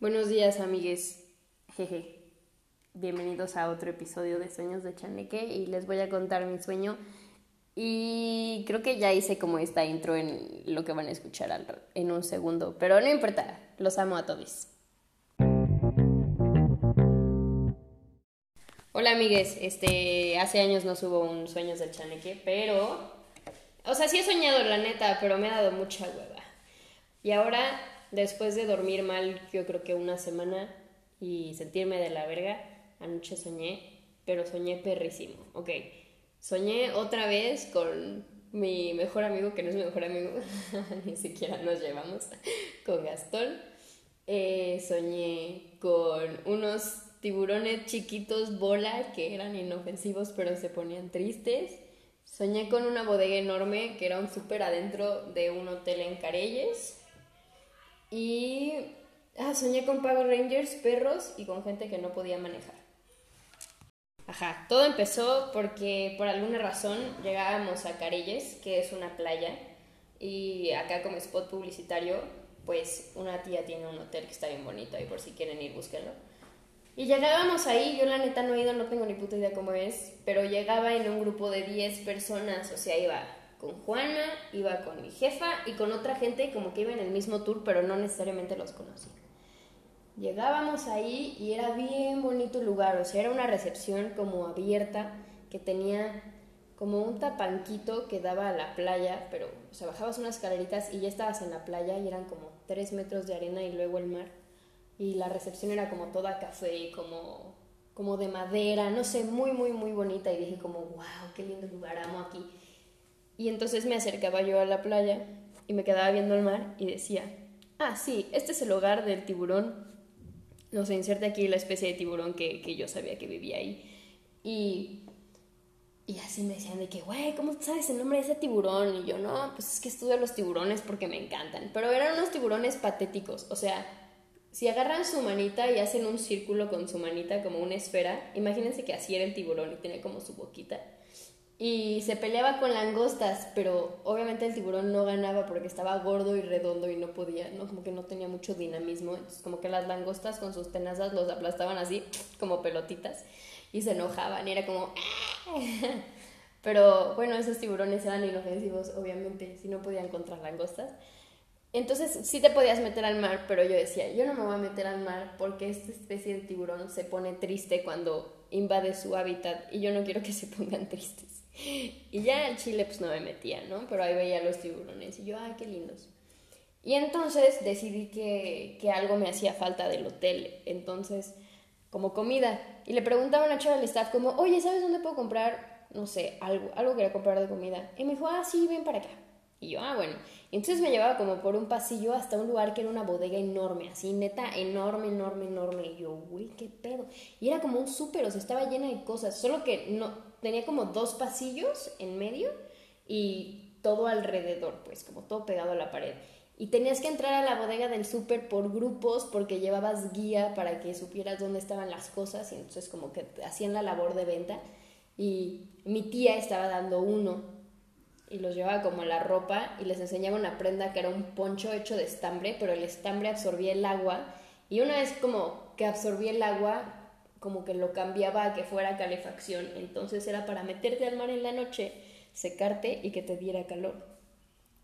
Buenos días, amigues. Jeje. Bienvenidos a otro episodio de Sueños de Chaneque y les voy a contar mi sueño. Y creo que ya hice como esta intro en lo que van a escuchar en un segundo, pero no importa, los amo a todos. Hola, amigues. Este, hace años no subo un Sueños de Chaneque, pero o sea, sí he soñado la neta, pero me ha dado mucha hueva. Y ahora después de dormir mal, yo creo que una semana y sentirme de la verga, anoche soñé, pero soñé perrísimo. Ok, soñé otra vez con mi mejor amigo, que no es mi mejor amigo, ni siquiera nos llevamos, con Gastón. Eh, soñé con unos tiburones chiquitos bola que eran inofensivos pero se ponían tristes. Soñé con una bodega enorme que era un súper adentro de un hotel en Carelles. Y ah, soñé con Power Rangers, perros y con gente que no podía manejar. Ajá, todo empezó porque por alguna razón llegábamos a Carelles, que es una playa, y acá como spot publicitario, pues una tía tiene un hotel que está bien bonito y por si quieren ir, búsquenlo. Y llegábamos ahí, yo la neta no he ido, no tengo ni puta idea cómo es, pero llegaba en un grupo de 10 personas, o sea, iba con Juana, iba con mi jefa y con otra gente como que iba en el mismo tour, pero no necesariamente los conocía. Llegábamos ahí y era bien bonito el lugar, o sea, era una recepción como abierta que tenía como un tapanquito que daba a la playa, pero, o sea, bajabas unas escaleritas y ya estabas en la playa y eran como tres metros de arena y luego el mar. Y la recepción era como toda café, como, como de madera, no sé, muy, muy, muy bonita. Y dije como, wow, qué lindo lugar, amo aquí. Y entonces me acercaba yo a la playa y me quedaba viendo el mar y decía, ah, sí, este es el hogar del tiburón. No sé, inserte aquí la especie de tiburón que, que yo sabía que vivía ahí. Y, y así me decían de que, güey, ¿cómo sabes el nombre de ese tiburón? Y yo, no, pues es que estudio los tiburones porque me encantan. Pero eran unos tiburones patéticos, o sea, si agarran su manita y hacen un círculo con su manita como una esfera, imagínense que así era el tiburón y tiene como su boquita y se peleaba con langostas, pero obviamente el tiburón no ganaba porque estaba gordo y redondo y no podía, ¿no? Como que no tenía mucho dinamismo, entonces como que las langostas con sus tenazas los aplastaban así como pelotitas y se enojaban y era como pero bueno, esos tiburones eran inofensivos, obviamente, si no podían contra langostas. Entonces sí te podías meter al mar, pero yo decía, yo no me voy a meter al mar porque esta especie de tiburón se pone triste cuando invade su hábitat y yo no quiero que se pongan tristes. Y ya en Chile pues no me metía, ¿no? Pero ahí veía los tiburones y yo, ay, qué lindos. Y entonces decidí que, que algo me hacía falta del hotel, entonces, como comida. Y le preguntaba a una chava del staff como, oye, ¿sabes dónde puedo comprar, no sé, algo, algo quería comprar de comida? Y me dijo, ah, sí, ven para acá. Y yo, ah, bueno. Entonces me llevaba como por un pasillo hasta un lugar que era una bodega enorme, así, neta, enorme, enorme, enorme. Y yo, güey, qué pedo. Y era como un súper, o sea, estaba llena de cosas, solo que no, tenía como dos pasillos en medio y todo alrededor, pues como todo pegado a la pared. Y tenías que entrar a la bodega del súper por grupos porque llevabas guía para que supieras dónde estaban las cosas y entonces como que hacían la labor de venta. Y mi tía estaba dando uno y los llevaba como la ropa y les enseñaba una prenda que era un poncho hecho de estambre, pero el estambre absorbía el agua y una vez como que absorbía el agua como que lo cambiaba a que fuera calefacción, entonces era para meterte al mar en la noche, secarte y que te diera calor.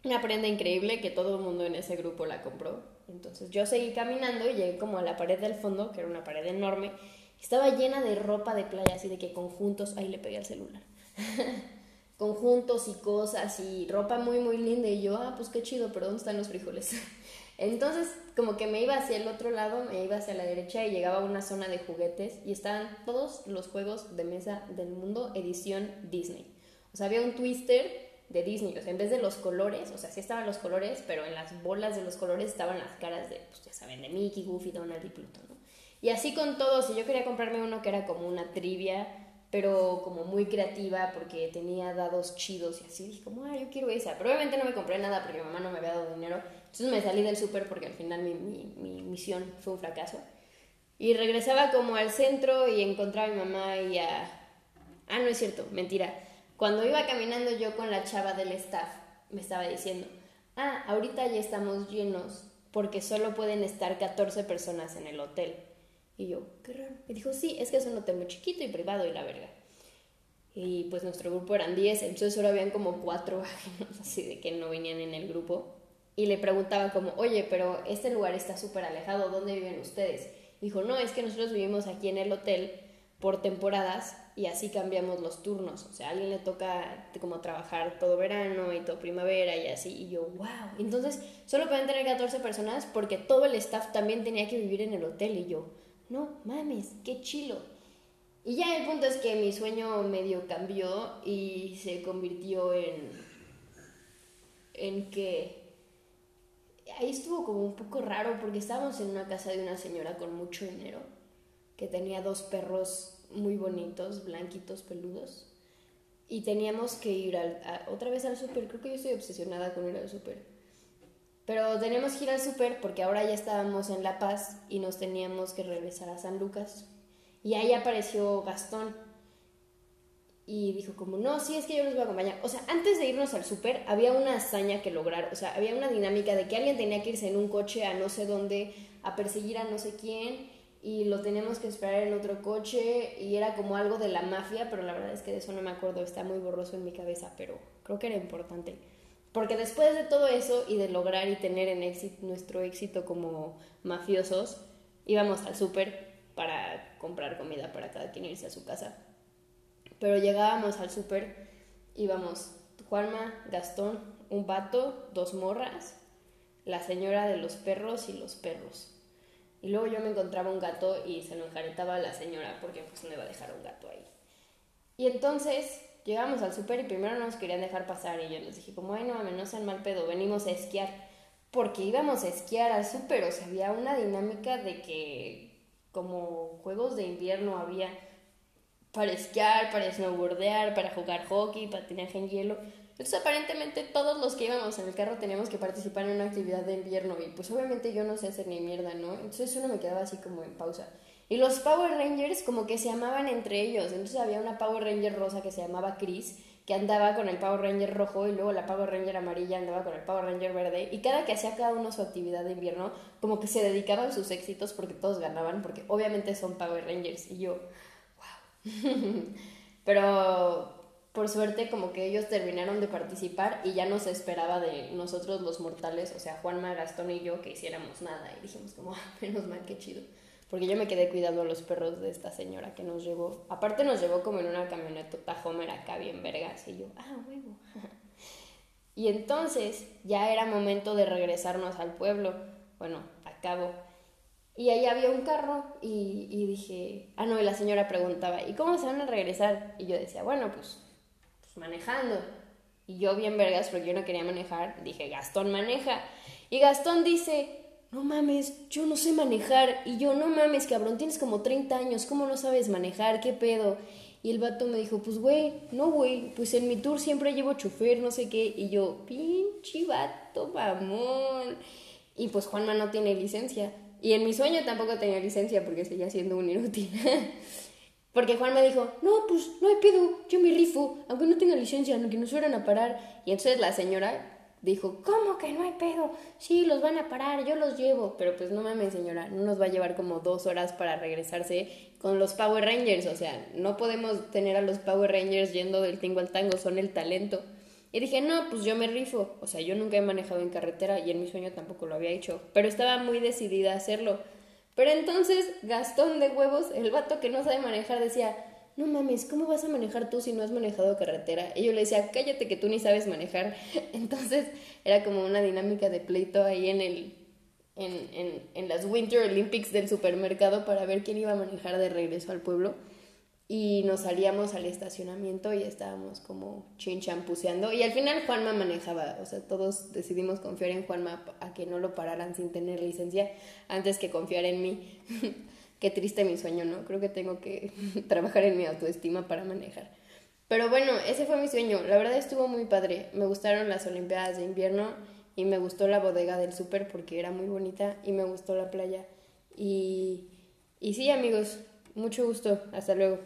Una prenda increíble que todo el mundo en ese grupo la compró. Entonces yo seguí caminando y llegué como a la pared del fondo, que era una pared enorme, estaba llena de ropa de playa, así de que conjuntos, ahí le pegué al celular. conjuntos y cosas y ropa muy muy linda y yo, ah, pues qué chido, pero ¿dónde están los frijoles? Entonces, como que me iba hacia el otro lado, me iba hacia la derecha y llegaba a una zona de juguetes y estaban todos los juegos de mesa del mundo edición Disney. O sea, había un twister de Disney, o sea, en vez de los colores, o sea, sí estaban los colores, pero en las bolas de los colores estaban las caras de, pues ya saben, de Mickey, Goofy, Donald y Pluto, ¿no? Y así con todos, y yo quería comprarme uno que era como una trivia, pero como muy creativa porque tenía dados chidos y así, dije como, ah, yo quiero esa, pero obviamente no me compré nada porque mi mamá no me había dado dinero, entonces me salí del súper porque al final mi, mi, misión fue un fracaso. Y regresaba como al centro y encontraba a mi mamá y a... Ah, no es cierto, mentira. Cuando iba caminando yo con la chava del staff, me estaba diciendo, ah, ahorita ya estamos llenos porque solo pueden estar 14 personas en el hotel. Y yo, qué raro. Y dijo, sí, es que es un hotel muy chiquito y privado y la verga. Y pues nuestro grupo eran 10, entonces solo habían como cuatro ajenos, así de que no venían en el grupo. Y le preguntaba como, oye, pero este lugar está súper alejado, ¿dónde viven ustedes? Dijo, no, es que nosotros vivimos aquí en el hotel por temporadas y así cambiamos los turnos. O sea, a alguien le toca como trabajar todo verano y todo primavera y así. Y yo, wow. Entonces, solo pueden tener 14 personas porque todo el staff también tenía que vivir en el hotel. Y yo, no mames, qué chilo. Y ya el punto es que mi sueño medio cambió y se convirtió en. en que. Ahí estuvo como un poco raro porque estábamos en una casa de una señora con mucho dinero que tenía dos perros muy bonitos, blanquitos, peludos. Y teníamos que ir al, otra vez al súper. Creo que yo estoy obsesionada con ir al súper. Pero teníamos que ir al súper porque ahora ya estábamos en La Paz y nos teníamos que regresar a San Lucas. Y ahí apareció Gastón. Y dijo como, no, sí, es que yo los voy a acompañar. O sea, antes de irnos al súper había una hazaña que lograr. O sea, había una dinámica de que alguien tenía que irse en un coche a no sé dónde, a perseguir a no sé quién. Y lo teníamos que esperar en otro coche. Y era como algo de la mafia, pero la verdad es que de eso no me acuerdo. Está muy borroso en mi cabeza, pero creo que era importante. Porque después de todo eso y de lograr y tener en éxito, nuestro éxito como mafiosos, íbamos al súper para comprar comida para cada quien irse a su casa. Pero llegábamos al súper, íbamos Juanma, Gastón, un vato, dos morras, la señora de los perros y los perros. Y luego yo me encontraba un gato y se lo enjaretaba a la señora porque pues no iba a dejar un gato ahí. Y entonces llegamos al súper y primero no nos querían dejar pasar y yo les dije como, ay no mames, no sean mal pedo, venimos a esquiar. Porque íbamos a esquiar al súper, o sea, había una dinámica de que como juegos de invierno había para esquiar, para snowboardear, para jugar hockey, patinaje en hielo. Entonces aparentemente todos los que íbamos en el carro teníamos que participar en una actividad de invierno y pues obviamente yo no sé hacer ni mierda, ¿no? Entonces uno me quedaba así como en pausa. Y los Power Rangers como que se amaban entre ellos. Entonces había una Power Ranger rosa que se llamaba Chris, que andaba con el Power Ranger rojo y luego la Power Ranger amarilla andaba con el Power Ranger verde. Y cada que hacía cada uno su actividad de invierno, como que se dedicaban sus éxitos porque todos ganaban, porque obviamente son Power Rangers. Y yo, wow. Pero por suerte como que ellos terminaron de participar y ya no se esperaba de nosotros los mortales, o sea, Juanma, Gastón y yo, que hiciéramos nada. Y dijimos como, ah, menos mal, qué chido porque yo me quedé cuidando a los perros de esta señora que nos llevó. Aparte nos llevó como en una camioneta Homer acá bien vergas y yo, ah, huevo. y entonces ya era momento de regresarnos al pueblo, bueno, a cabo. Y ahí había un carro y, y dije, ah, no, y la señora preguntaba, ¿y cómo se van a regresar? Y yo decía, bueno, pues, pues manejando. Y yo bien vergas, porque yo no quería manejar, dije, Gastón maneja. Y Gastón dice, no mames, yo no sé manejar. Y yo, no mames, cabrón, tienes como 30 años, ¿cómo no sabes manejar? ¿Qué pedo? Y el vato me dijo, pues güey, no güey, pues en mi tour siempre llevo chofer, no sé qué. Y yo, pinche vato, mamón. Y pues Juanma no tiene licencia. Y en mi sueño tampoco tenía licencia porque seguía siendo un inútil. porque Juanma dijo, no, pues no hay pedo, yo me rifo, aunque no tenga licencia, aunque nos fueran a parar. Y entonces la señora dijo, ¿cómo que no hay pedo? Sí, los van a parar, yo los llevo. Pero pues no mames, señora, no nos va a llevar como dos horas para regresarse con los Power Rangers. O sea, no podemos tener a los Power Rangers yendo del tingo al tango, son el talento. Y dije, no, pues yo me rifo. O sea, yo nunca he manejado en carretera y en mi sueño tampoco lo había hecho. Pero estaba muy decidida a hacerlo. Pero entonces, Gastón de huevos, el vato que no sabe manejar, decía, no mames, ¿cómo vas a manejar tú si no has manejado carretera? Y yo le decía, cállate que tú ni sabes manejar. Entonces era como una dinámica de pleito ahí en el... En, en, en las Winter Olympics del supermercado para ver quién iba a manejar de regreso al pueblo y nos salíamos al estacionamiento y estábamos como chinchampuseando y al final Juanma manejaba, o sea, todos decidimos confiar en Juanma a que no lo pararan sin tener licencia antes que confiar en mí. Qué triste mi sueño, ¿no? Creo que tengo que trabajar en mi autoestima para manejar. Pero bueno, ese fue mi sueño. La verdad estuvo muy padre. Me gustaron las Olimpiadas de invierno y me gustó la bodega del súper porque era muy bonita y me gustó la playa. Y, y sí, amigos, mucho gusto. Hasta luego.